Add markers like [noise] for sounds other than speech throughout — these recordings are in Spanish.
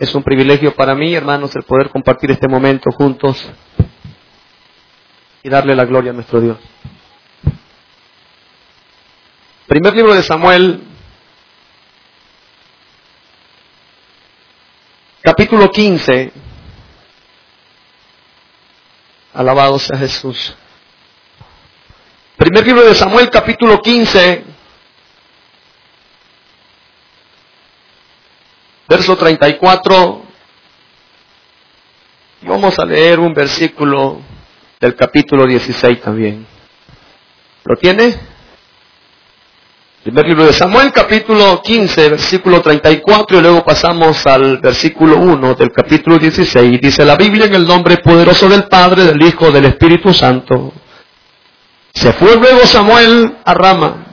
Es un privilegio para mí, hermanos, el poder compartir este momento juntos y darle la gloria a nuestro Dios. Primer libro de Samuel, capítulo 15. Alabado sea Jesús. Primer libro de Samuel, capítulo 15. Verso 34. Y vamos a leer un versículo del capítulo 16 también. ¿Lo tiene? Primer libro de Samuel, capítulo 15, versículo 34, y luego pasamos al versículo 1 del capítulo 16. Dice la Biblia en el nombre poderoso del Padre, del Hijo, del Espíritu Santo. Se fue luego Samuel a Rama,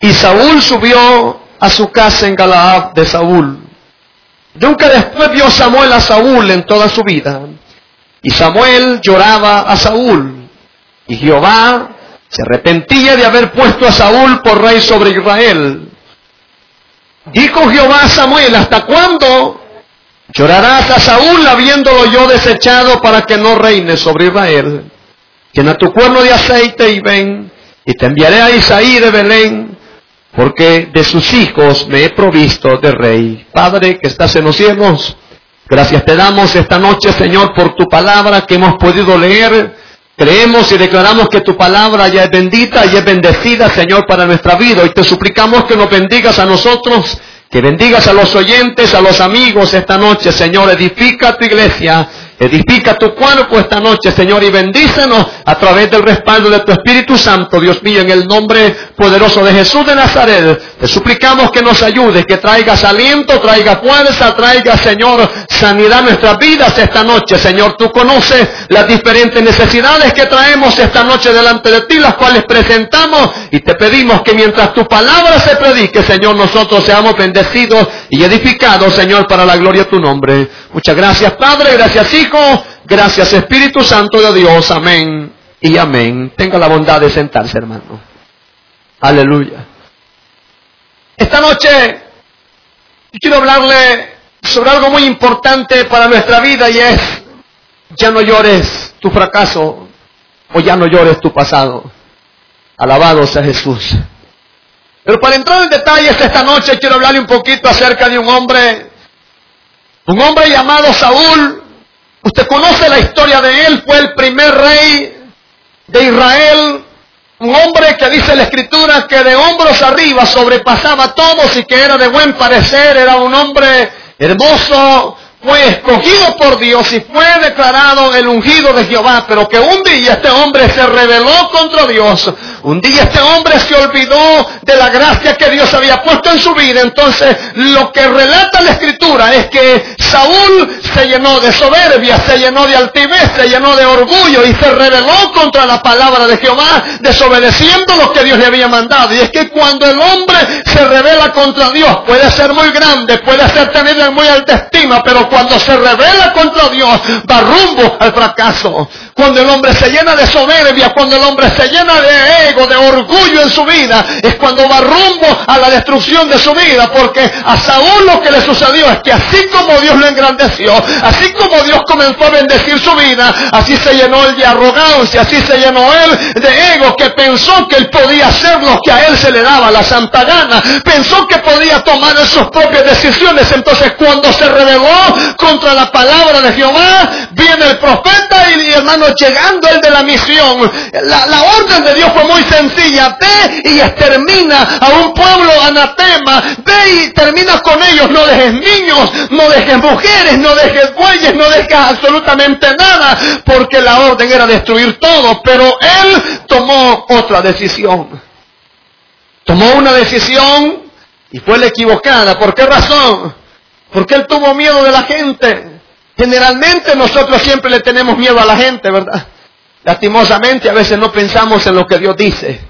y Saúl subió a su casa en Galaad de Saúl. Nunca después vio Samuel a Saúl en toda su vida. Y Samuel lloraba a Saúl. Y Jehová se arrepentía de haber puesto a Saúl por rey sobre Israel. Dijo Jehová a Samuel, ¿hasta cuándo llorarás a Saúl habiéndolo yo desechado para que no reine sobre Israel? Llena tu cuerno de aceite y ven, y te enviaré a Isaí de Belén, porque de sus hijos me he provisto de rey. Padre que estás en los cielos, gracias te damos esta noche, Señor, por tu palabra que hemos podido leer. Creemos y declaramos que tu palabra ya es bendita y es bendecida, Señor, para nuestra vida. Y te suplicamos que nos bendigas a nosotros, que bendigas a los oyentes, a los amigos esta noche, Señor. Edifica tu iglesia Edifica tu cuerpo esta noche, Señor, y bendícenos a través del respaldo de tu Espíritu Santo, Dios mío, en el nombre poderoso de Jesús de Nazaret. Te suplicamos que nos ayudes, que traigas aliento, traiga fuerza, traiga, Señor, sanidad a nuestras vidas esta noche. Señor, tú conoces las diferentes necesidades que traemos esta noche delante de ti, las cuales presentamos y te pedimos que mientras tu palabra se predique, Señor, nosotros seamos bendecidos y edificados, Señor, para la gloria de tu nombre. Muchas gracias, Padre, gracias, Hijo. Gracias Espíritu Santo de Dios. Amén y amén. Tenga la bondad de sentarse, hermano. Aleluya. Esta noche quiero hablarle sobre algo muy importante para nuestra vida y es, ya no llores tu fracaso o ya no llores tu pasado. Alabado sea Jesús. Pero para entrar en detalles esta noche quiero hablarle un poquito acerca de un hombre, un hombre llamado Saúl, Usted conoce la historia de él, fue el primer rey de Israel, un hombre que dice la escritura que de hombros arriba sobrepasaba a todos y que era de buen parecer, era un hombre hermoso, fue escogido por Dios y fue declarado el ungido de Jehová, pero que un día este hombre se rebeló contra Dios. Un día este hombre se olvidó de la gracia que Dios había puesto en su vida. Entonces lo que relata la escritura es que Saúl se llenó de soberbia, se llenó de altivez, se llenó de orgullo y se rebeló contra la palabra de Jehová, desobedeciendo lo que Dios le había mandado. Y es que cuando el hombre se revela contra Dios, puede ser muy grande, puede ser tenido en muy alta estima, pero cuando se revela contra Dios, va rumbo al fracaso. Cuando el hombre se llena de soberbia, cuando el hombre se llena de ego, de orgullo en su vida, es cuando va rumbo a la destrucción de su vida. Porque a Saúl lo que le sucedió es que así como Dios lo engrandeció, así como Dios comenzó a bendecir su vida, así se llenó él de arrogancia, así se llenó él de ego, que pensó que él podía hacer lo que a él se le daba la santa gana, pensó que podía tomar sus propias decisiones. Entonces cuando se rebeló contra la palabra de Jehová, viene el profeta y, hermano llegando el de la misión. La, la orden de Dios fue muy sencilla. Ve y extermina a un pueblo anatema. Ve y termina con ellos. No dejes niños, no dejes mujeres, no dejes bueyes, no dejes absolutamente nada. Porque la orden era destruir todo. Pero él tomó otra decisión. Tomó una decisión y fue la equivocada. ¿Por qué razón? Porque él tuvo miedo de la gente. Generalmente nosotros siempre le tenemos miedo a la gente, ¿verdad? Lastimosamente a veces no pensamos en lo que Dios dice.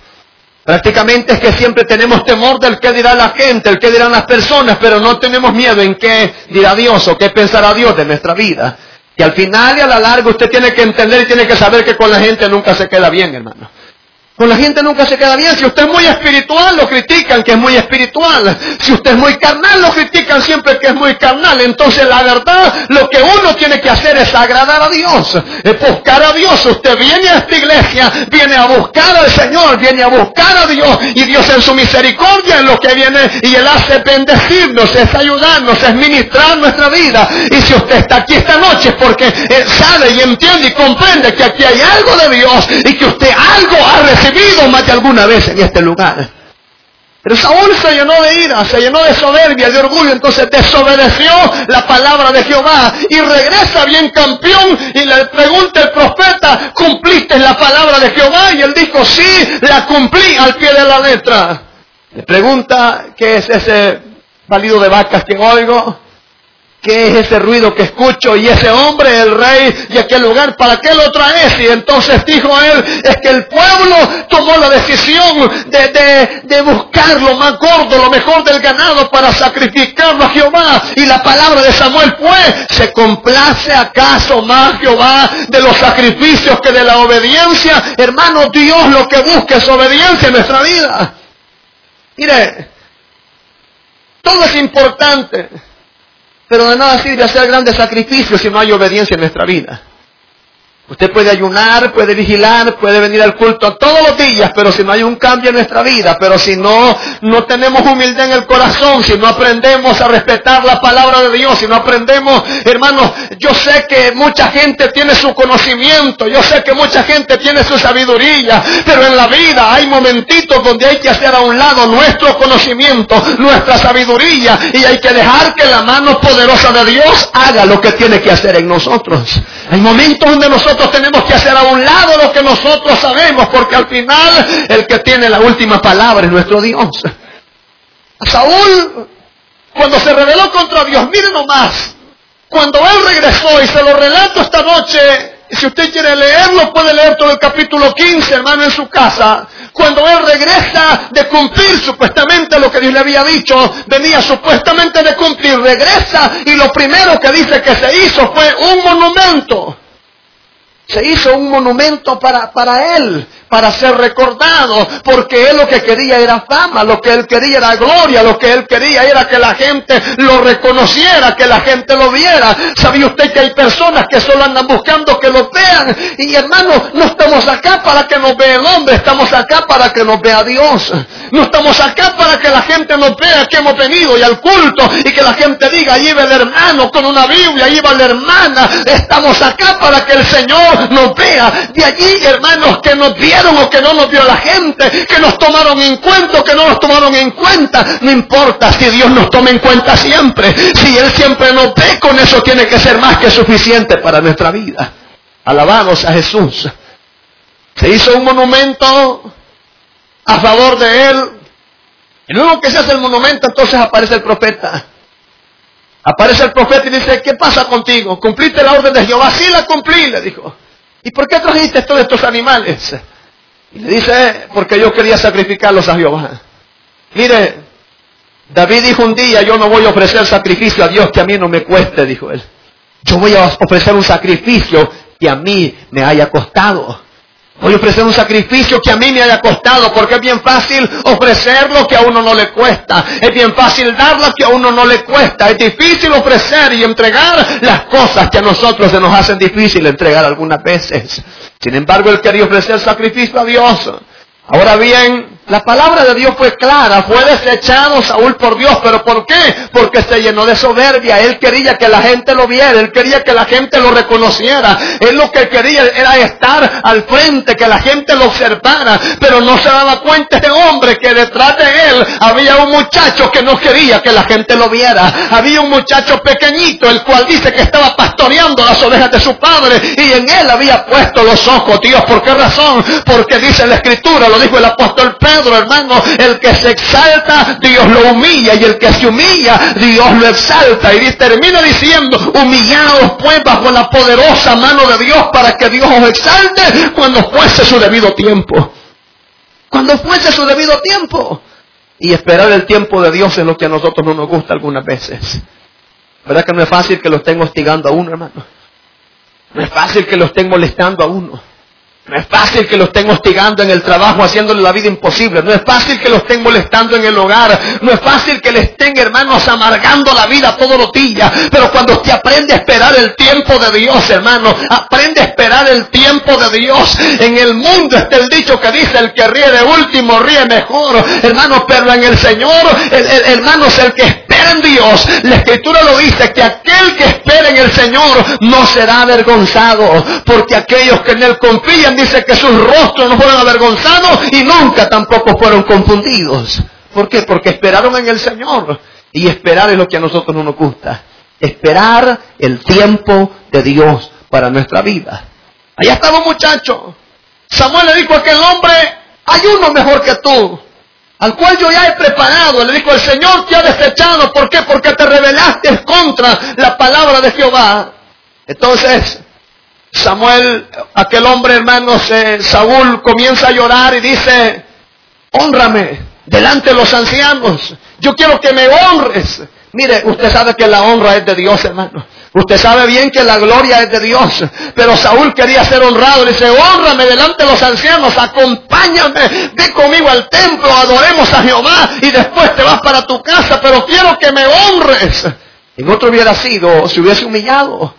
Prácticamente es que siempre tenemos temor del que dirá la gente, el que dirán las personas, pero no tenemos miedo en qué dirá Dios o qué pensará Dios de nuestra vida. Y al final y a la larga usted tiene que entender y tiene que saber que con la gente nunca se queda bien, hermano. Con la gente nunca se queda bien. Si usted es muy espiritual, lo critican que es muy espiritual. Si usted es muy carnal, lo critican siempre que es muy carnal. Entonces la verdad, lo que uno tiene que hacer es agradar a Dios, es buscar a Dios. Usted viene a esta iglesia, viene a buscar al Señor, viene a buscar a Dios. Y Dios en su misericordia es lo que viene y Él hace bendecirnos, es ayudarnos, es ministrar nuestra vida. Y si usted está aquí esta noche es porque Él sabe y entiende y comprende que aquí hay algo de Dios y que usted algo ha recibido más de alguna vez en este lugar. Pero Saúl se llenó de ira, se llenó de soberbia, de orgullo, entonces desobedeció la palabra de Jehová y regresa bien campeón y le pregunta el profeta, ¿cumpliste la palabra de Jehová? Y él dijo, sí, la cumplí al pie de la letra. Le pregunta, ¿qué es ese valido de vacas que oigo? ¿Qué es ese ruido que escucho? Y ese hombre, el rey de aquel lugar, ¿para qué lo traes? Y entonces dijo él, es que el pueblo tomó la decisión de, de, buscar lo más gordo, lo mejor del ganado para sacrificarlo a Jehová. Y la palabra de Samuel fue, ¿se complace acaso más Jehová de los sacrificios que de la obediencia? Hermano, Dios lo que busca es obediencia en nuestra vida. Mire, todo es importante. Pero de nada sirve hacer grandes sacrificios si no hay obediencia en nuestra vida. Usted puede ayunar, puede vigilar, puede venir al culto todos los días, pero si no hay un cambio en nuestra vida, pero si no, no tenemos humildad en el corazón, si no aprendemos a respetar la palabra de Dios, si no aprendemos, hermanos, yo sé que mucha gente tiene su conocimiento, yo sé que mucha gente tiene su sabiduría, pero en la vida hay momentitos donde hay que hacer a un lado nuestro conocimiento, nuestra sabiduría, y hay que dejar que la mano poderosa de Dios haga lo que tiene que hacer en nosotros. Hay momentos donde nosotros tenemos que hacer a un lado lo que nosotros sabemos, porque al final el que tiene la última palabra es nuestro Dios. Saúl, cuando se rebeló contra Dios, miren nomás, cuando él regresó, y se lo relato esta noche, si usted quiere leerlo, puede leer todo el capítulo 15, hermano, en su casa. Cuando él regresa de cumplir supuestamente lo que Dios le había dicho, venía supuestamente de cumplir, regresa y lo primero que dice que se hizo fue un monumento. Se hizo un monumento para, para él, para ser recordado, porque él lo que quería era fama, lo que él quería era gloria, lo que él quería era que la gente lo reconociera, que la gente lo viera. ¿Sabía usted que hay personas que solo andan buscando que lo vean? Y hermano, no estamos acá para que nos vea el hombre, estamos acá para que nos vea Dios. No estamos acá para que la gente nos vea que hemos venido y al culto y que la gente diga, ahí va el hermano con una Biblia, ahí va la hermana. Estamos acá para que el Señor nos vea. De allí, hermanos, que nos vieron o que no nos vio la gente, que nos tomaron en cuenta que no nos tomaron en cuenta. No importa si Dios nos toma en cuenta siempre. Si Él siempre nos ve, con eso tiene que ser más que suficiente para nuestra vida. Alabamos a Jesús. Se hizo un monumento a favor de Él. Y luego que se hace el monumento, entonces aparece el profeta. Aparece el profeta y dice, ¿qué pasa contigo? ¿Cumpliste la orden de Jehová? Sí la cumplí, le dijo. ¿Y por qué trajiste todos estos animales? Y le dice, porque yo quería sacrificarlos a Jehová. Mire, David dijo un día, yo no voy a ofrecer sacrificio a Dios que a mí no me cueste, dijo él. Yo voy a ofrecer un sacrificio que a mí me haya costado. Voy a ofrecer un sacrificio que a mí me haya costado, porque es bien fácil ofrecer lo que a uno no le cuesta. Es bien fácil dar lo que a uno no le cuesta. Es difícil ofrecer y entregar las cosas que a nosotros se nos hacen difícil entregar algunas veces. Sin embargo, él quería ofrecer sacrificio a Dios. Ahora bien, la palabra de Dios fue clara, fue desechado Saúl por Dios, pero ¿por qué? Porque se llenó de soberbia, él quería que la gente lo viera, él quería que la gente lo reconociera, él lo que quería era estar al frente, que la gente lo observara, pero no se daba cuenta este hombre que detrás de él había un muchacho que no quería que la gente lo viera, había un muchacho pequeñito, el cual dice que estaba pastoreando las ovejas de su padre y en él había puesto los ojos, Dios, ¿por qué razón? Porque dice la escritura, lo dijo el apóstol Pedro, hermano, el que se exalta, Dios lo humilla, y el que se humilla, Dios lo exalta. Y termina diciendo, humillados pues bajo la poderosa mano de Dios para que Dios os exalte cuando fuese su debido tiempo. Cuando fuese su debido tiempo. Y esperar el tiempo de Dios es lo que a nosotros no nos gusta algunas veces. ¿Verdad que no es fácil que lo estén hostigando a uno, hermano? No es fácil que lo estén molestando a uno. No es fácil que lo estén hostigando en el trabajo, haciéndole la vida imposible. No es fácil que lo estén molestando en el hogar. No es fácil que le estén, hermanos, amargando la vida todos los días. Pero cuando usted aprende a esperar el tiempo de Dios, hermano, aprende a esperar el tiempo de Dios. En el mundo está el dicho que dice, el que ríe de último ríe mejor. Hermano, pero en el Señor, el, hermano, es el que espera en Dios. La Escritura lo dice, que aquel que espera en el Señor no será avergonzado. Porque aquellos que en Él confían, dice que sus rostros no fueron avergonzados y nunca tampoco fueron confundidos. ¿Por qué? Porque esperaron en el Señor. Y esperar es lo que a nosotros no nos gusta. Esperar el tiempo de Dios para nuestra vida. Allá estaba un muchacho. Samuel le dijo a aquel hombre, hay uno mejor que tú, al cual yo ya he preparado. Le dijo, el Señor te ha desechado. ¿Por qué? Porque te rebelaste contra la palabra de Jehová. Entonces, Samuel, aquel hombre hermano, Saúl comienza a llorar y dice, honrame delante de los ancianos. Yo quiero que me honres. Mire, usted sabe que la honra es de Dios, hermano. Usted sabe bien que la gloria es de Dios. Pero Saúl quería ser honrado. Le dice, honrame delante de los ancianos, acompáñame, ve conmigo al templo, adoremos a Jehová y después te vas para tu casa. Pero quiero que me honres. En otro hubiera sido, se hubiese humillado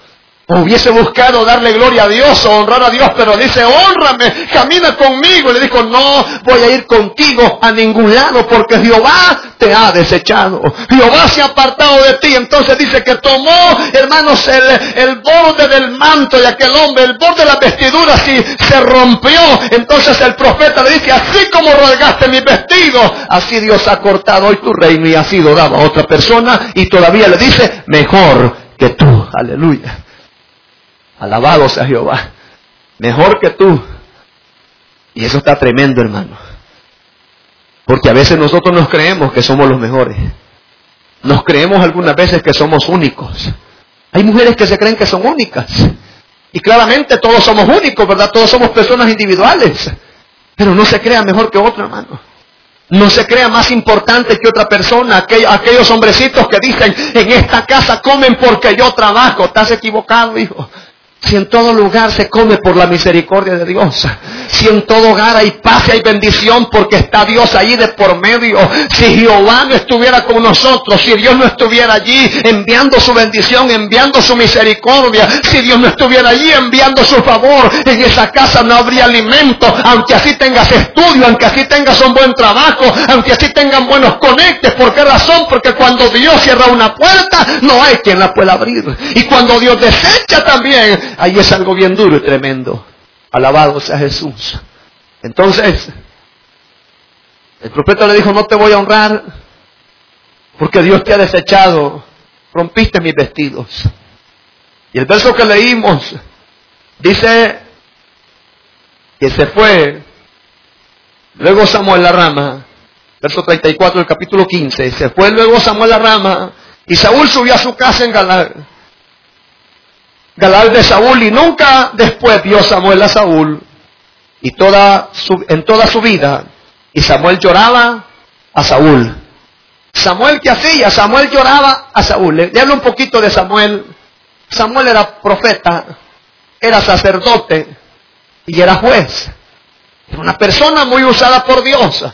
hubiese buscado darle gloria a Dios o honrar a Dios, pero dice, honrame, camina conmigo. Y le dijo, no voy a ir contigo a ningún lado porque Jehová te ha desechado. Jehová se ha apartado de ti. Entonces dice que tomó, hermanos, el, borde del manto de aquel hombre, el borde de la vestidura, si se rompió. Entonces el profeta le dice, así como rasgaste mi vestido, así Dios ha cortado hoy tu reino y ha sido dado a otra persona. Y todavía le dice, mejor que tú. Aleluya. Alabado sea Jehová. Mejor que tú. Y eso está tremendo, hermano. Porque a veces nosotros nos creemos que somos los mejores. Nos creemos algunas veces que somos únicos. Hay mujeres que se creen que son únicas. Y claramente todos somos únicos, ¿verdad? Todos somos personas individuales. Pero no se crea mejor que otro, hermano. No se crea más importante que otra persona. Aquellos, hombrecitos que dicen, en esta casa comen porque yo trabajo. Estás equivocado, hijo. Si en todo lugar se come por la misericordia de Dios. Si en todo hogar hay paz y hay bendición porque está Dios ahí de por medio. Si Jehová no estuviera con nosotros, si Dios no estuviera allí enviando su bendición, enviando su misericordia, si Dios no estuviera allí enviando su favor, en esa casa no habría alimento, aunque así tengas estudio, aunque así tengas un buen trabajo, aunque así tengan buenos conectes. ¿Por qué razón? Porque cuando Dios cierra una puerta, no hay quien la pueda abrir. Y cuando Dios desecha también, ahí es algo bien duro y tremendo. Alabado sea Jesús. Entonces, el profeta le dijo, no te voy a honrar porque Dios te ha desechado, rompiste mis vestidos. Y el verso que leímos dice que se fue, luego Samuel la rama, verso 34 del capítulo 15, se fue luego Samuel la rama y Saúl subió a su casa en Galad. Galal de Saúl y nunca después vio Samuel a Saúl y toda en toda su vida y Samuel lloraba a Saúl. Samuel qué hacía? Samuel lloraba a Saúl. Le, hablo un poquito de Samuel. Samuel era profeta, era sacerdote y era juez. Era una persona muy usada por Dios.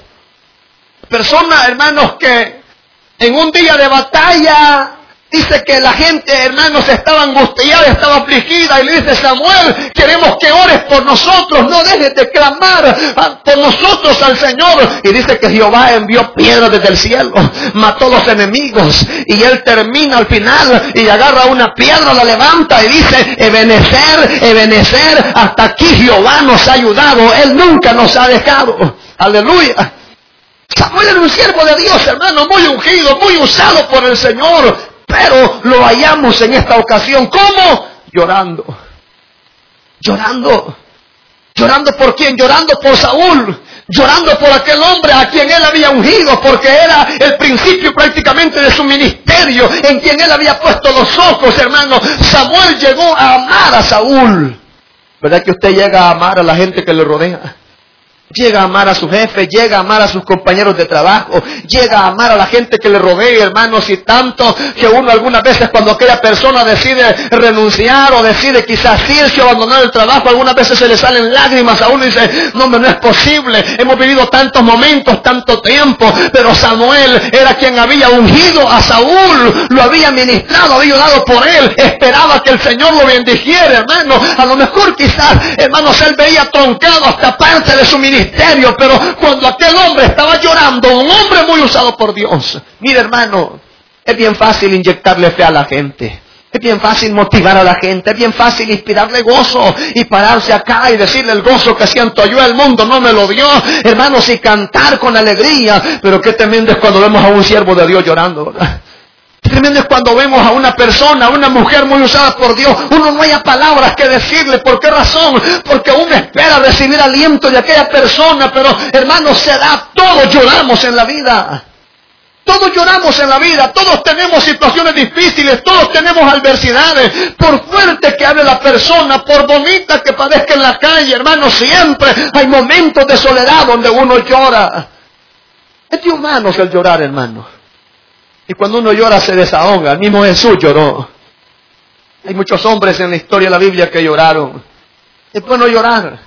Persona, hermanos, que en un día de batalla Dice que la gente, hermanos, estaba angustiada, estaba afligida y le dice Samuel, queremos que ores por nosotros, no dejes de clamar por nosotros al Señor. Y dice que Jehová envió piedras desde el cielo, mató a los enemigos y él termina al final y agarra una piedra, la levanta y dice, Ebenecer, Ebenecer, hasta aquí Jehová nos ha ayudado, Él nunca nos ha dejado. Aleluya. Samuel era un siervo de Dios, hermano, muy ungido, muy usado por el Señor. Pero lo hallamos en esta ocasión. ¿Cómo? Llorando. Llorando. ¿Llorando por quién? Llorando por Saúl. llorando por aquel hombre a quien él había ungido, porque era el principio prácticamente de su ministerio, en quien él había puesto los ojos, hermano. Samuel llegó a amar a Saúl. ¿Verdad que usted llega a amar a la gente que le rodea? Llega a amar a su jefe, llega a amar a sus compañeros de trabajo, llega a amar a la gente que le rodea, hermanos, y tanto que uno algunas veces cuando aquella persona decide renunciar o decide quizás irse o abandonar el trabajo, algunas veces se le salen lágrimas a uno y dice, no, no es posible, hemos vivido tantos momentos, tanto tiempo, pero Samuel era quien había ungido a Saúl, lo había ministrado, había dado por él, esperaba que el Señor lo bendijera, hermano, a lo mejor quizás, hermanos, él veía troncado hasta parte de su ministerio, pero cuando aquel hombre estaba llorando, un hombre muy usado por Dios, mire hermano, es bien fácil inyectarle fe a la gente. Es bien fácil motivar a la gente, es bien fácil inspirarle gozo y pararse acá y decirle el gozo que siento yo, el mundo no me lo dio, hermanos, y cantar con alegría. Pero qué tremendo es cuando vemos a un siervo de Dios llorando, ¿verdad? Tremendo es cuando vemos a una persona, a una mujer muy usada por Dios, uno no haya palabras que decirle. ¿Por qué razón? Porque uno espera recibir aliento de aquella persona, pero hermanos, se da, todos lloramos en la vida. Todos lloramos en la vida, todos tenemos situaciones difíciles, todos tenemos adversidades. Por fuerte que hable la persona, por bonita que padezca en la calle, hermanos, siempre hay momentos de soledad donde uno llora. Es de humanos el llorar, hermano. Y cuando uno llora se desahoga. El mismo Jesús lloró. Hay muchos hombres en la historia de la Biblia que lloraron. Es bueno llorar.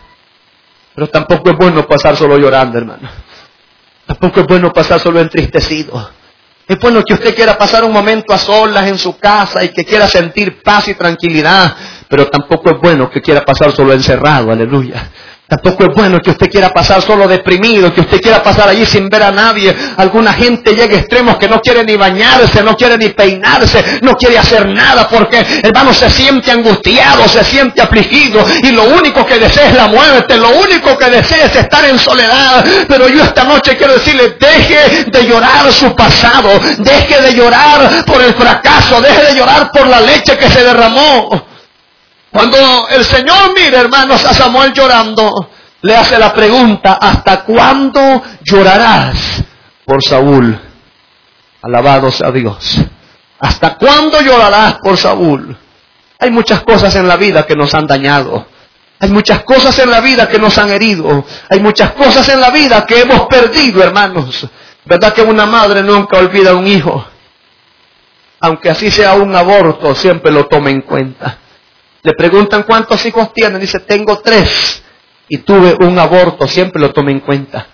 Pero tampoco es bueno pasar solo llorando, hermano. Tampoco es bueno pasar solo entristecido. Es bueno que usted quiera pasar un momento a solas en su casa y que quiera sentir paz y tranquilidad. Pero tampoco es bueno que quiera pasar solo encerrado. Aleluya. Tampoco es bueno que usted quiera pasar solo deprimido, que usted quiera pasar allí sin ver a nadie. Alguna gente llega a extremos que no quiere ni bañarse, no quiere ni peinarse, no quiere hacer nada porque, hermano, se siente angustiado, se siente afligido y lo único que desea es la muerte, lo único que desea es estar en soledad. Pero yo esta noche quiero decirle, deje de llorar su pasado, deje de llorar por el fracaso, deje de llorar por la leche que se derramó. Cuando el Señor mira, hermanos, a Samuel llorando, le hace la pregunta, ¿hasta cuándo llorarás por Saúl? Alabado sea Dios. ¿Hasta cuándo llorarás por Saúl? Hay muchas cosas en la vida que nos han dañado. Hay muchas cosas en la vida que nos han herido. Hay muchas cosas en la vida que hemos perdido, hermanos. ¿Verdad que una madre nunca olvida a un hijo? Aunque así sea un aborto, siempre lo toma en cuenta. Le preguntan cuántos hijos tienen. Dice, tengo tres. Y tuve un aborto, siempre lo tome en cuenta.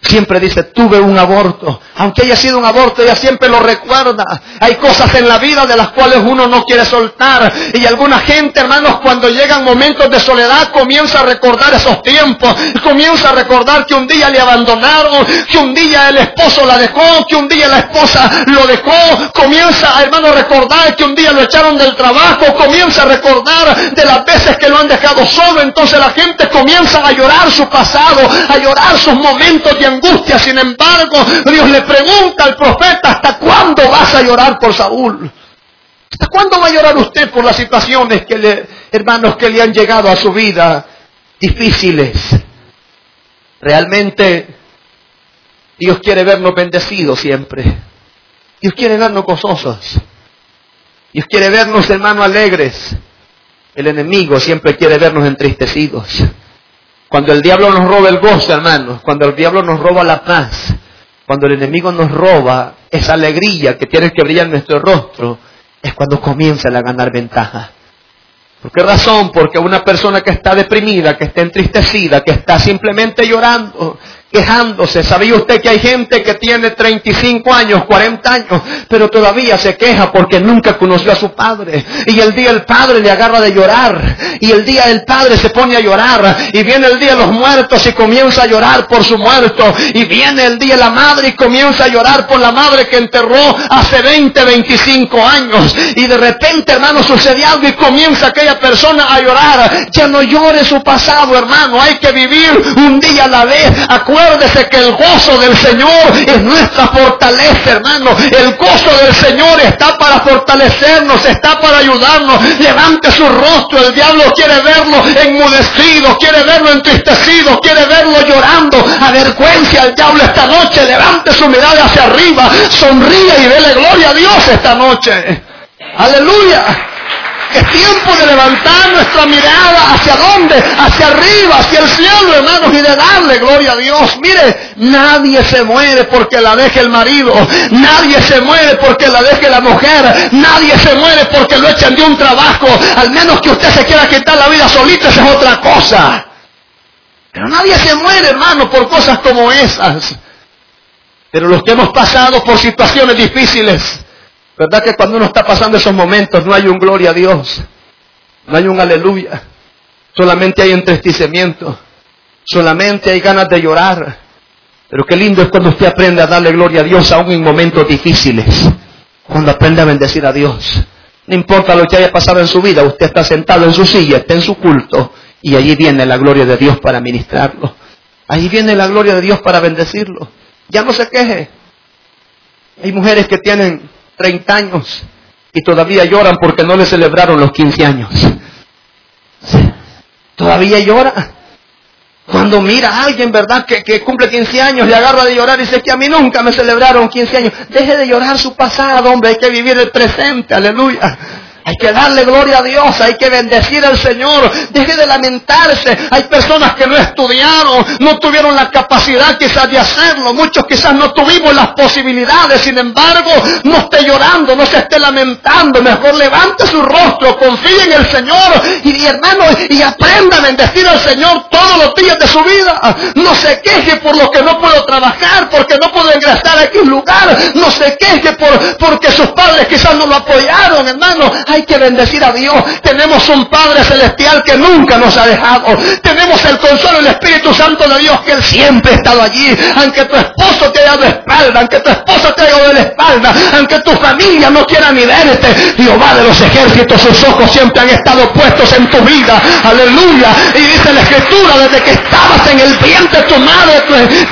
Siempre dice, tuve un aborto. Aunque haya sido un aborto, ella siempre lo recuerda. Hay cosas en la vida de las cuales uno no quiere soltar. Y alguna gente, hermanos, cuando llegan momentos de soledad, comienza a recordar esos tiempos. Comienza a recordar que un día le abandonaron, que un día el esposo la dejó, que un día la esposa lo dejó. Comienza, hermano, a recordar que un día lo echaron del trabajo. Comienza a recordar de las veces que lo han dejado solo. Entonces la gente comienza a llorar su pasado, a llorar sus momentos de angustia. Sin embargo, Dios le pregunta al profeta, ¿hasta cuándo vas a llorar por Saúl? ¿Hasta cuándo va a llorar usted por las situaciones que le, hermanos, que le han llegado a su vida difíciles? Realmente Dios quiere vernos bendecidos siempre. Dios quiere vernos gozosos. Dios quiere vernos, hermanos, alegres. El enemigo siempre quiere vernos entristecidos. Cuando el diablo nos roba el gozo, hermanos, cuando el diablo nos roba la paz, cuando el enemigo nos roba esa alegría que tiene que brillar en nuestro rostro, es cuando comienza a ganar ventaja. ¿Por qué razón? Porque una persona que está deprimida, que está entristecida, que está simplemente llorando, quejándose. ¿Sabía usted que hay gente que tiene 35 años, 40 años, pero todavía se queja porque nunca conoció a su padre? Y el día el padre le agarra de llorar. Y el día el padre se pone a llorar. Y viene el día de los muertos y comienza a llorar por su muerto. Y viene el día de la madre y comienza a llorar por la madre que enterró hace 20, 25 años. Y de repente, hermano, sucede algo y comienza aquella persona a llorar. Ya no llore su pasado, hermano. Hay que vivir un día a la vez Recuérdese que el gozo del Señor es nuestra fortaleza, hermano. El gozo del Señor está para fortalecernos, está para ayudarnos. Levante su rostro. El diablo quiere verlo enmudecido, quiere verlo entristecido, quiere verlo llorando. Avergüencia al diablo esta noche. Levante su mirada hacia arriba. Sonríe y dele gloria a Dios esta noche. Aleluya. Es tiempo de levantar nuestra mirada hacia dónde? Hacia arriba, hacia el cielo, hermanos, y de darle gloria a Dios. Mire, nadie se muere porque la deje el marido. Nadie se muere porque la deje la mujer. Nadie se muere porque lo echen de un trabajo. Al menos que usted se quiera quitar la vida solita, esa es otra cosa. Pero nadie se muere, hermano, por cosas como esas. Pero los que hemos pasado por situaciones difíciles, ¿verdad que cuando uno está pasando esos momentos no hay un gloria a Dios? No hay un aleluya. Solamente hay entristecimiento. Solamente hay ganas de llorar. Pero qué lindo es cuando usted aprende a darle gloria a Dios aún en momentos difíciles. Cuando aprende a bendecir a Dios. No importa lo que haya pasado en su vida, usted está sentado en su silla, está en su culto y allí viene la gloria de Dios para ministrarlo. Ahí viene la gloria de Dios para bendecirlo. Ya no se queje. Hay mujeres que tienen 30 años y todavía lloran porque no le celebraron los 15 años. Todavía llora. Cuando mira a alguien, ¿verdad? Que, cumple 15 años, le agarra de llorar y dice que a mí nunca me celebraron 15 años. Deje de llorar su pasado, hombre. Hay que vivir el presente. Aleluya. Hay que darle gloria a Dios, hay que bendecir al Señor. Deje de lamentarse. Hay personas que no estudiaron, no tuvieron la capacidad quizás de hacerlo. Muchos quizás no tuvimos las posibilidades. Sin embargo, no esté llorando, no se esté lamentando. Mejor levante su rostro, confíe en el Señor y, hermano, y aprenda a bendecir al Señor todos los días de su vida. No se queje por lo que no puedo trabajar, porque no puedo ingresar a un lugar. No se queje por, porque sus padres quizás no lo apoyaron, hermano que bendecir a Dios. Tenemos un Padre Celestial que nunca nos ha dejado. Tenemos el consuelo del Espíritu Santo de Dios que Él siempre ha estado allí. Aunque tu esposo te haya dado espalda, aunque tu esposa te haya dado la espalda, aunque tu familia no quiera ni verte, Jehová de los ejércitos, sus ojos siempre han estado puestos en tu vida. Aleluya. Y dice la Escritura, desde que estabas en el vientre de tu madre,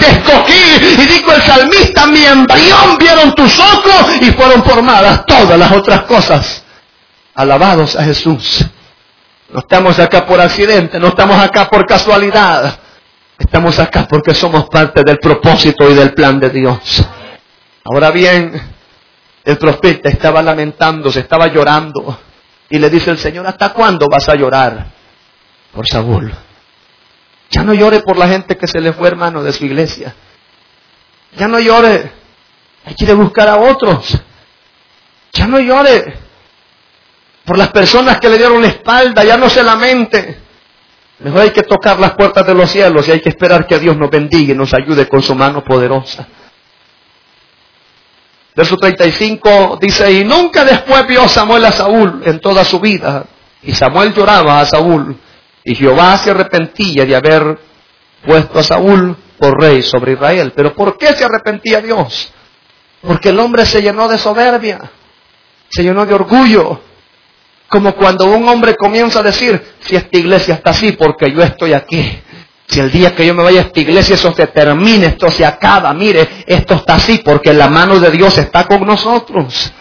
te escogí. Y dijo el salmista, mi embrión vieron tus ojos y fueron formadas todas las otras cosas Alabados a Jesús. No estamos acá por accidente, no estamos acá por casualidad. Estamos acá porque somos parte del propósito y del plan de Dios. Ahora bien, el profeta estaba lamentándose, estaba llorando. Y le dice el Señor, ¿hasta cuándo vas a llorar por Saúl? Ya no llore por la gente que se le fue hermano de su iglesia. Ya no llore. Hay que ir a buscar a otros. Ya no llore por las personas que le dieron la espalda, ya no se lamente. Mejor hay que tocar las puertas de los cielos y hay que esperar que Dios nos bendiga y nos ayude con su mano poderosa. Verso 35 dice, y nunca después vio Samuel a Saúl en toda su vida. Y Samuel lloraba a Saúl. Y Jehová se arrepentía de haber puesto a Saúl por rey sobre Israel. Pero ¿por qué se arrepentía Dios? Porque el hombre se llenó de soberbia, se llenó de orgullo, como cuando un hombre comienza a decir, si esta iglesia está así porque yo estoy aquí. Si el día que yo me vaya a esta iglesia eso se termina, esto se acaba, mire, esto está así porque la mano de Dios está con nosotros.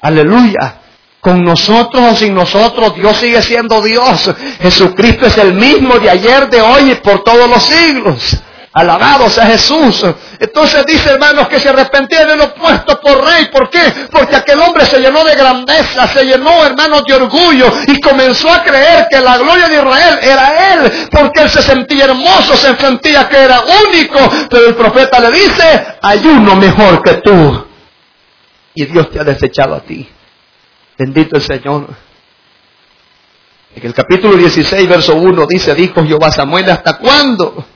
Aleluya. Con nosotros o sin nosotros, Dios sigue siendo Dios. Jesucristo es el mismo de ayer, de hoy y por todos los siglos. Alabado sea Jesús. Entonces dice, hermanos, que se arrepentía de lo puesto por rey. ¿Por qué? Porque aquel hombre se llenó de grandeza, se llenó, hermanos, de orgullo y comenzó a creer que la gloria de Israel era él, porque él se sentía hermoso, se sentía que era único. Pero el profeta le dice, hay uno mejor que tú. Y Dios te ha desechado a ti. Bendito el Señor. En el capítulo 16, verso 1 dice, dijo Jehová Samuel, ¿hasta cuándo?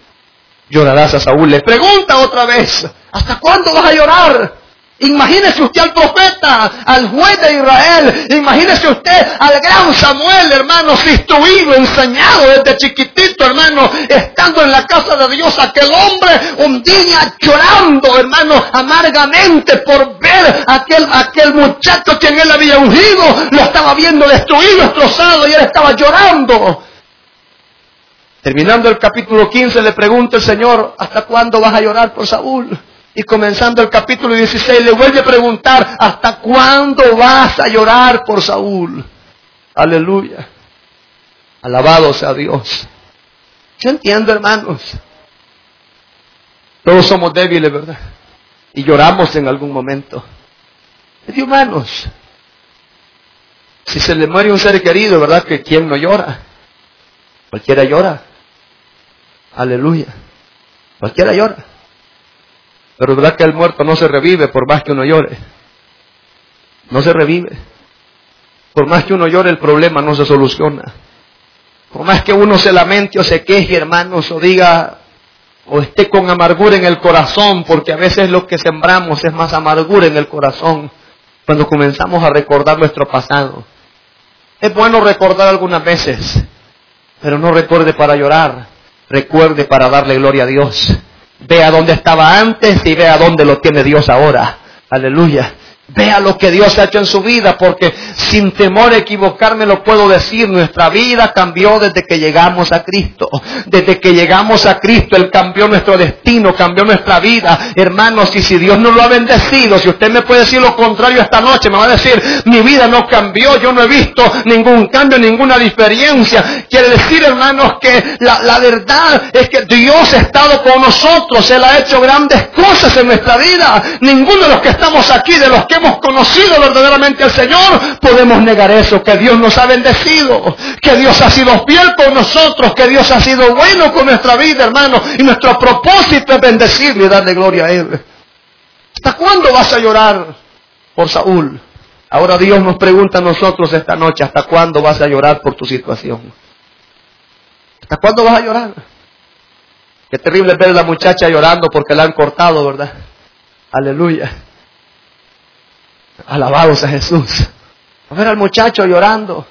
Llorarás a Saúl. Le pregunta otra vez, ¿hasta cuándo vas a llorar? Imagínese usted al profeta, al juez de Israel. Imagínese usted al gran Samuel, hermano, instruido, enseñado desde chiquitito, hermano, estando en la casa de Dios. Aquel hombre un día llorando, hermano, amargamente por ver aquel, aquel muchacho que en él había ungido. Lo estaba viendo destruido, destrozado y él estaba llorando. Terminando el capítulo 15 le pregunta el Señor, ¿hasta cuándo vas a llorar por Saúl? Y comenzando el capítulo 16 le vuelve a preguntar, ¿hasta cuándo vas a llorar por Saúl? Aleluya. Alabado sea Dios. Yo entiendo, hermanos. Todos somos débiles, ¿verdad? Y lloramos en algún momento. Es de humanos. Si se le muere un ser querido, ¿verdad? Que quien no llora. Cualquiera llora. Aleluya. Cualquiera llora. Pero verdad que el muerto no se revive por más que uno llore. No se revive. Por más que uno llore, el problema no se soluciona. Por más que uno se lamente o se queje, hermanos, o diga, o esté con amargura en el corazón, porque a veces lo que sembramos es más amargura en el corazón cuando comenzamos a recordar nuestro pasado. Es bueno recordar algunas veces, pero no recuerde para llorar, recuerde para darle gloria a Dios. Vea dónde estaba antes y vea dónde lo tiene Dios ahora. Aleluya. Vea lo que Dios ha hecho en su vida, porque sin temor a equivocarme lo puedo decir, nuestra vida cambió desde que llegamos a Cristo. Desde que llegamos a Cristo, Él cambió nuestro destino, cambió nuestra vida. Hermanos, y si Dios no lo ha bendecido, si usted me puede decir lo contrario esta noche, me va a decir, mi vida no cambió, yo no he visto ningún cambio, ninguna diferencia. Quiere decir, hermanos, que la, la verdad es que Dios ha estado con nosotros, Él ha hecho grandes cosas en nuestra vida. Ninguno de los que estamos aquí, de los que hemos conocido verdaderamente al Señor, podemos negar eso, que Dios nos ha bendecido, que Dios ha sido fiel con nosotros, que Dios ha sido bueno con nuestra vida, hermano, y nuestro propósito es bendecirle y darle gloria a Él. ¿Hasta cuándo vas a llorar por Saúl? Ahora Dios nos pregunta a nosotros esta noche, ¿hasta cuándo vas a llorar por tu situación? ¿Hasta cuándo vas a llorar? Qué terrible ver a la muchacha llorando porque la han cortado, ¿verdad? Aleluya. Alabados a Jesús. A ver al muchacho llorando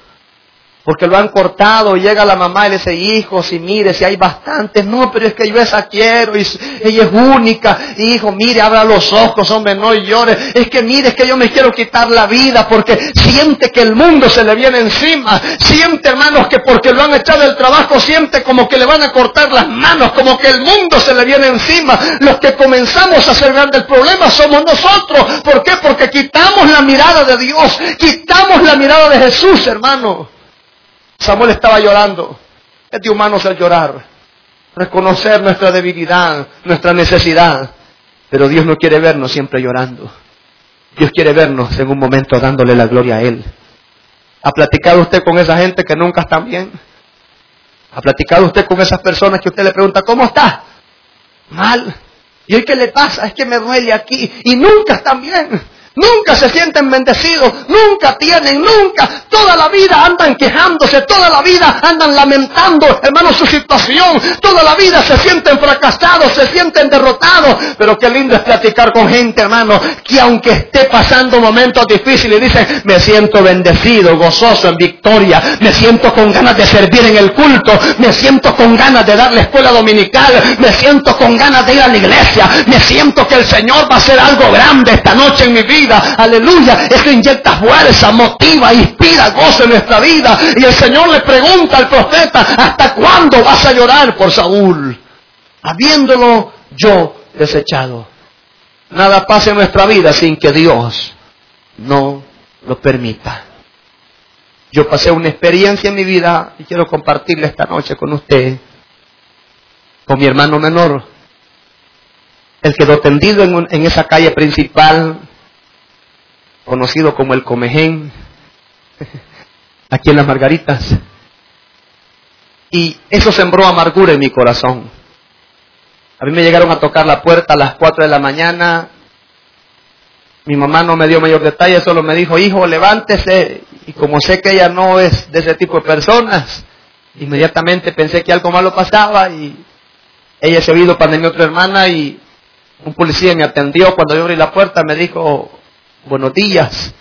porque lo han cortado llega la mamá y le dice, hijo, si mire, si hay bastantes, no, pero es que yo esa quiero y ella es única, hijo, mire, abra los ojos, hombre, no llore, es que mire, es que yo me quiero quitar la vida porque siente que el mundo se le viene encima, siente hermanos que porque lo han echado del trabajo, siente como que le van a cortar las manos, como que el mundo se le viene encima, los que comenzamos a hacer grande el problema somos nosotros, ¿por qué? Porque quitamos la mirada de Dios, quitamos la mirada de Jesús, hermano. Samuel estaba llorando. Es de humanos el llorar. Reconocer nuestra debilidad, nuestra necesidad. Pero Dios no quiere vernos siempre llorando. Dios quiere vernos en un momento dándole la gloria a Él. ¿Ha platicado usted con esa gente que nunca están bien? ¿Ha platicado usted con esas personas que usted le pregunta, ¿cómo está? Mal. ¿Y hoy qué le pasa? Es que me duele aquí. Y nunca están bien. Nunca se sienten bendecidos, nunca tienen, nunca, toda la vida andan quejándose, toda la vida andan lamentando, hermano, su situación, toda la vida se sienten fracasados, se sienten derrotados, pero qué lindo es platicar con gente, hermano, que aunque esté pasando momentos difíciles, dicen, me siento bendecido, gozoso, en victoria, me siento con ganas de servir en el culto, me siento con ganas de dar la escuela dominical, me siento con ganas de ir a la iglesia, me siento que el Señor va a hacer algo grande esta noche en mi vida aleluya. Eso inyecta fuerza, motiva, inspira gozo en nuestra vida. Y el Señor le pregunta al profeta, ¿hasta cuándo vas a llorar por Saúl? Habiéndolo yo desechado. Nada pasa en nuestra vida sin que Dios no lo permita. Yo pasé una experiencia en mi vida y quiero compartirla esta noche con usted, con mi hermano menor. Él quedó tendido en, en esa calle principal conocido como el Comején, aquí en las Margaritas. Y eso sembró amargura en mi corazón. A mí me llegaron a tocar la puerta a las 4 de la mañana. Mi mamá no me dio mayor detalle, solo me dijo, hijo, levántese. Y como sé que ella no es de ese tipo de personas, inmediatamente pensé que algo malo pasaba y ella se ha ido para mi otra hermana y un policía me atendió cuando yo abrí la puerta, me dijo, buenos días.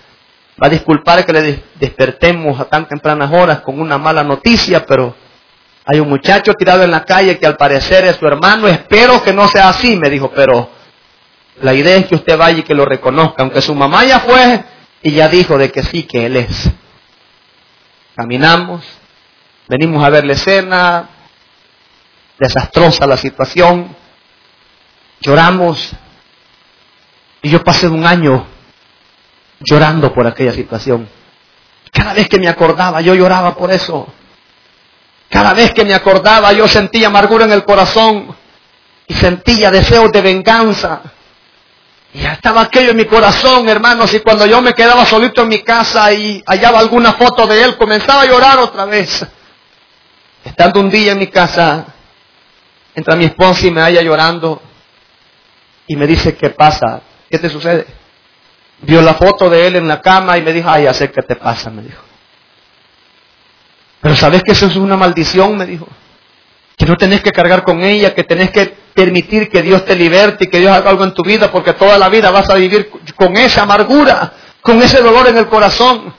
Va a disculpar que le despertemos a tan tempranas horas con una mala noticia, pero hay un muchacho tirado en la calle que al parecer es su hermano. Espero que no sea así, me dijo, pero la idea es que usted vaya y que lo reconozca, aunque su mamá ya fue y ya dijo de que sí, que él es. Caminamos, venimos a ver la escena, desastrosa la situación. Lloramos. Y yo pasé un año llorando por aquella situación. Cada vez que me acordaba, yo lloraba por eso. Cada vez que me acordaba, yo sentía amargura en el corazón y sentía deseos de venganza. Y estaba aquello en mi corazón, hermanos, y cuando yo me quedaba solito en mi casa y hallaba alguna foto de él, comenzaba a llorar otra vez. Estando un día en mi casa, entra mi esposa y me halla llorando y me dice, ¿qué pasa? ¿Qué te sucede? Vio la foto de él en la cama y me dijo, ay, ya sé qué te pasa, me dijo. Pero sabes que eso es una maldición, me dijo. Que no tenés que cargar con ella, que tenés que permitir que Dios te liberte y que Dios haga algo en tu vida, porque toda la vida vas a vivir con esa amargura, con ese dolor en el corazón.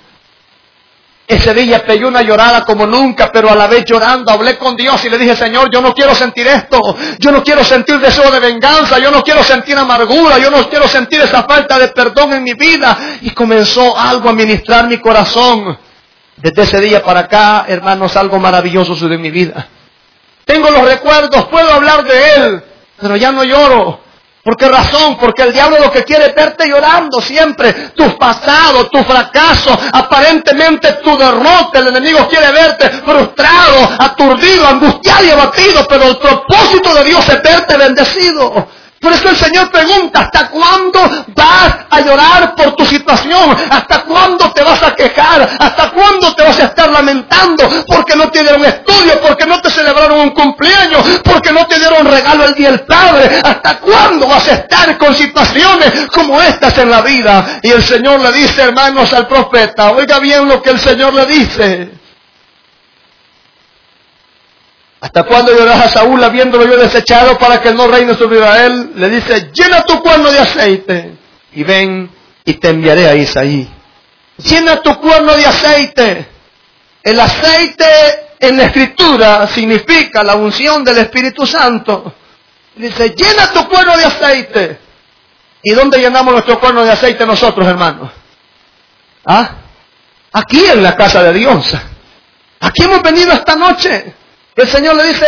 Ese día pegué una llorada como nunca, pero a la vez llorando hablé con Dios y le dije, Señor, yo no quiero sentir esto, yo no quiero sentir deseo de venganza, yo no quiero sentir amargura, yo no quiero sentir esa falta de perdón en mi vida. Y comenzó algo a ministrar mi corazón. Desde ese día para acá, hermanos, algo maravilloso sucedió en mi vida. Tengo los recuerdos, puedo hablar de él, pero ya no lloro. ¿Por qué razón? Porque el diablo lo que quiere es verte llorando siempre. Tu pasado, tu fracaso, aparentemente tu derrota. El enemigo quiere verte frustrado, aturdido, angustiado y abatido. Pero el propósito de Dios es verte bendecido. Por eso el Señor pregunta, ¿hasta cuándo vas a llorar por tu situación? ¿Hasta cuándo te vas a quejar? ¿Hasta cuándo te vas a estar lamentando? Porque no te dieron estudio, porque no te celebraron un cumpleaños, porque no te dieron regalo el día del Padre. ¿Hasta cuándo vas a estar con situaciones como estas en la vida? Y el Señor le dice, hermanos, al profeta, oiga bien lo que el Señor le dice. ¿Hasta cuándo lloras a Saúl habiéndolo yo desechado para que no reine sobre Israel? Le dice, llena tu cuerno de aceite y ven y te enviaré a Isaí. Llena tu cuerno de aceite. El aceite en la escritura significa la unción del Espíritu Santo. Dice, llena tu cuerno de aceite. ¿Y dónde llenamos nuestro cuerno de aceite nosotros, hermanos? ¿Ah? Aquí en la casa de Dios. Aquí hemos venido esta noche. El Señor le dice,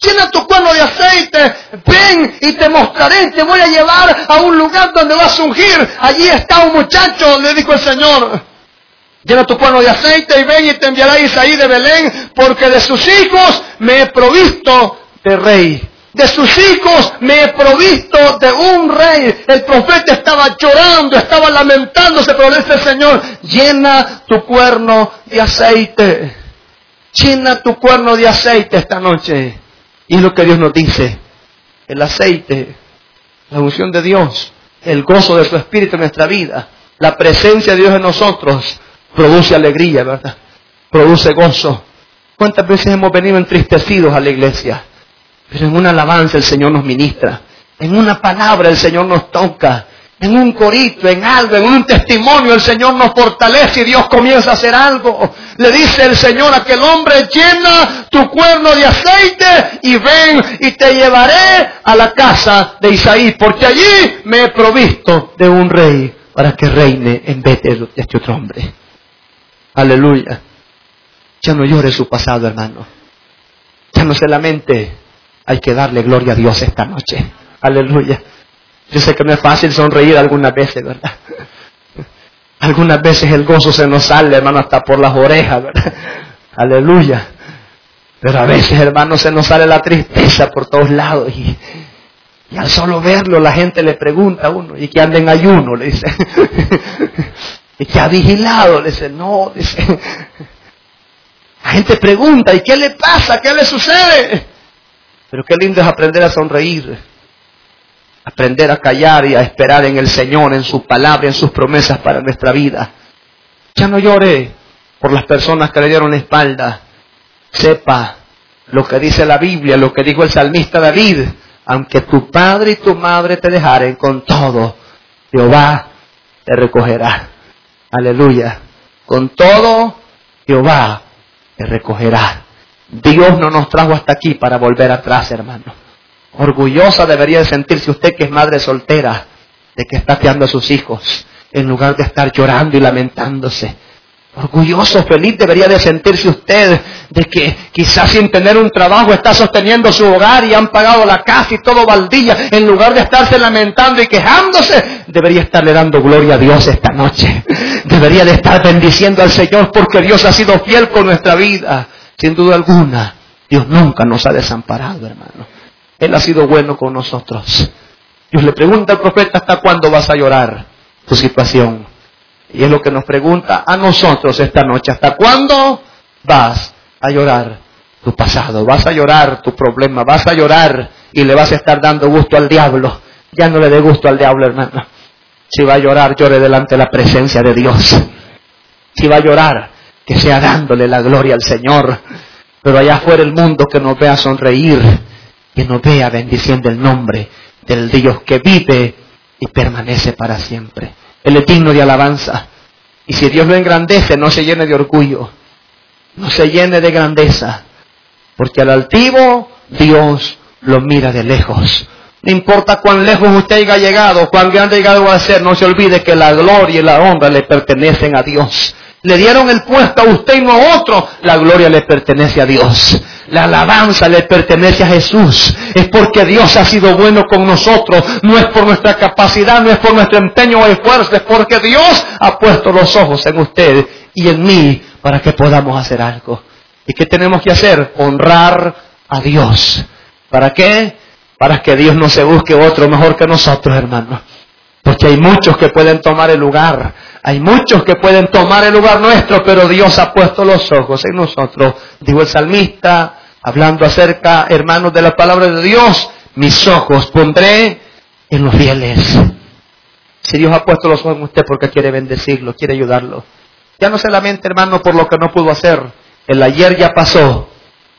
llena tu cuerno de aceite, ven y te mostraré, te voy a llevar a un lugar donde vas a ungir. Allí está un muchacho, le dijo el Señor. Llena tu cuerno de aceite y ven y te enviará Isaí de Belén, porque de sus hijos me he provisto de rey. De sus hijos me he provisto de un rey. El profeta estaba llorando, estaba lamentándose, pero le dice el Señor, llena tu cuerno de aceite. Llena tu cuerno de aceite esta noche. Y es lo que Dios nos dice. El aceite, la unción de Dios, el gozo de su Espíritu en nuestra vida, la presencia de Dios en nosotros, produce alegría, ¿verdad? Produce gozo. ¿Cuántas veces hemos venido entristecidos a la iglesia? Pero en una alabanza el Señor nos ministra. En una palabra el Señor nos toca en un corito, en algo, en un testimonio, el Señor nos fortalece y Dios comienza a hacer algo. Le dice el Señor a aquel hombre, llena tu cuerno de aceite y ven y te llevaré a la casa de Isaí, porque allí me he provisto de un rey para que reine en vez de este otro hombre. Aleluya. Ya no llore su pasado, hermano. Ya no se lamente. Hay que darle gloria a Dios esta noche. Aleluya. Yo sé que no es fácil sonreír algunas veces, ¿verdad? [laughs] Algunas veces el gozo se nos sale, hermano, hasta por las orejas, ¿verdad? [laughs] Aleluya. Pero a veces, hermano, se nos sale la tristeza por todos lados. Y, al solo verlo, la gente le pregunta a uno, ¿y que anda en ayuno? Le dice. [laughs] ¿Y que ha vigilado? Le dice, no, dice. La gente pregunta, ¿y qué le pasa? ¿Qué le sucede? Pero qué lindo es aprender a sonreír aprender a callar y a esperar en el Señor, en su palabra, en sus promesas para nuestra vida. Ya no llore por las personas que le dieron espalda. Sepa lo que dice la Biblia, lo que dijo el salmista David. Aunque tu padre y tu madre te dejaren con todo, Jehová te recogerá. Aleluya. Con todo, Jehová te recogerá. Dios no nos trajo hasta aquí para volver atrás, hermano. Orgullosa debería de sentirse usted que es madre soltera, de que está criando a sus hijos, en lugar de estar llorando y lamentándose. Orgulloso, feliz debería de sentirse usted de que quizás sin tener un trabajo está sosteniendo su hogar y han pagado la casa y todo baldía. En lugar de estarse lamentando y quejándose, debería estarle dando gloria a Dios esta noche. Debería de estar bendiciendo al Señor porque Dios ha sido fiel con nuestra vida. Sin duda alguna, Dios nunca nos ha desamparado, hermano. Él ha sido bueno con nosotros. Dios le pregunta al profeta, ¿hasta cuándo vas a llorar tu situación? Y es lo que nos pregunta a nosotros esta noche. ¿Hasta cuándo vas a llorar tu pasado? Vas a llorar tu problema. Vas a llorar y le vas a estar dando gusto al diablo. Ya no le dé gusto al diablo, hermano. Si va a llorar, llore delante de la presencia de Dios. Si va a llorar, que sea dándole la gloria al Señor. Pero allá afuera el mundo que nos vea sonreír, que nos vea bendiciendo el nombre del Dios que vive y permanece para siempre. Él es digno de alabanza. Y si Dios lo engrandece, no se llene de orgullo, no se llene de grandeza, porque al altivo Dios lo mira de lejos. No importa cuán lejos usted haya llegado, cuán grande haya llegado a ser, no se olvide que la gloria y la honra le pertenecen a Dios. Le dieron el puesto a usted y no a otro, la gloria le pertenece a Dios. La alabanza le pertenece a Jesús. Es porque Dios ha sido bueno con nosotros. No es por nuestra capacidad, no es por nuestro empeño o esfuerzo. Es porque Dios ha puesto los ojos en usted y en mí para que podamos hacer algo. ¿Y qué tenemos que hacer? Honrar a Dios. ¿Para qué? Para que Dios no se busque otro mejor que nosotros, hermanos. Porque hay muchos que pueden tomar el lugar. Hay muchos que pueden tomar el lugar nuestro, pero Dios ha puesto los ojos en nosotros. Dijo el salmista, hablando acerca, hermanos, de la palabra de Dios, mis ojos pondré en los fieles. Si Dios ha puesto los ojos en usted porque quiere bendecirlo, quiere ayudarlo. Ya no se lamente, hermano, por lo que no pudo hacer. El ayer ya pasó.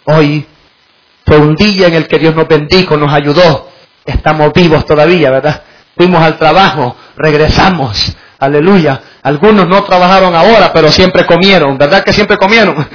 Hoy fue un día en el que Dios nos bendijo, nos ayudó. Estamos vivos todavía, ¿verdad? Fuimos al trabajo, regresamos. Aleluya. Algunos no trabajaron ahora, pero siempre comieron. ¿Verdad que siempre comieron?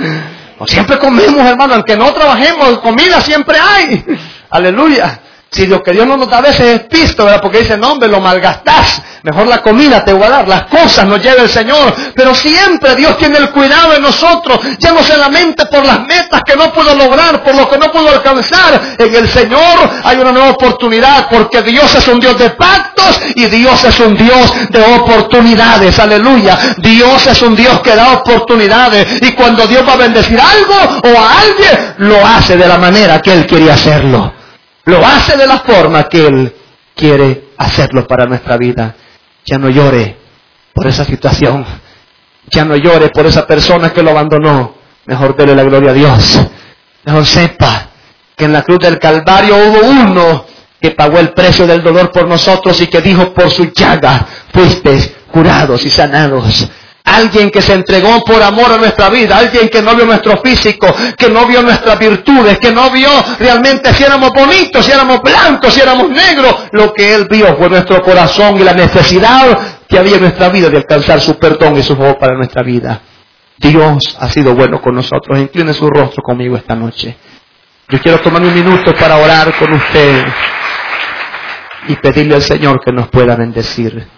Siempre comemos, hermano, aunque no trabajemos, comida siempre hay. [laughs] Aleluya. Si lo que Dios no nos da a veces es pisto, ¿verdad? Porque dice, no, hombre, lo malgastás. Mejor la comida te voy a dar, las cosas nos lleva el Señor. Pero siempre Dios tiene el cuidado de nosotros. Ya no solamente por las metas que no puedo lograr, por lo que no puedo alcanzar. En el Señor hay una nueva oportunidad, porque Dios es un Dios de pactos y Dios es un Dios de oportunidades. Aleluya. Dios es un Dios que da oportunidades. Y cuando Dios va a bendecir algo o a alguien, lo hace de la manera que Él quería hacerlo. Lo hace de la forma que Él quiere hacerlo para nuestra vida. Ya no llore por esa situación. Ya no llore por esa persona que lo abandonó. Mejor dele la gloria a Dios. Mejor sepa que en la cruz del Calvario hubo uno que pagó el precio del dolor por nosotros y que dijo por su llaga fuiste curados y sanados. Alguien que se entregó por amor a nuestra vida, alguien que no vio nuestro físico, que no vio nuestras virtudes, que no vio realmente si éramos bonitos, si éramos blancos, si éramos negros. Lo que Él vio fue nuestro corazón y la necesidad que había en nuestra vida de alcanzar su perdón y su favor para nuestra vida. Dios ha sido bueno con nosotros. Incline su rostro conmigo esta noche. Yo quiero tomar un minuto para orar con usted y pedirle al Señor que nos pueda bendecir.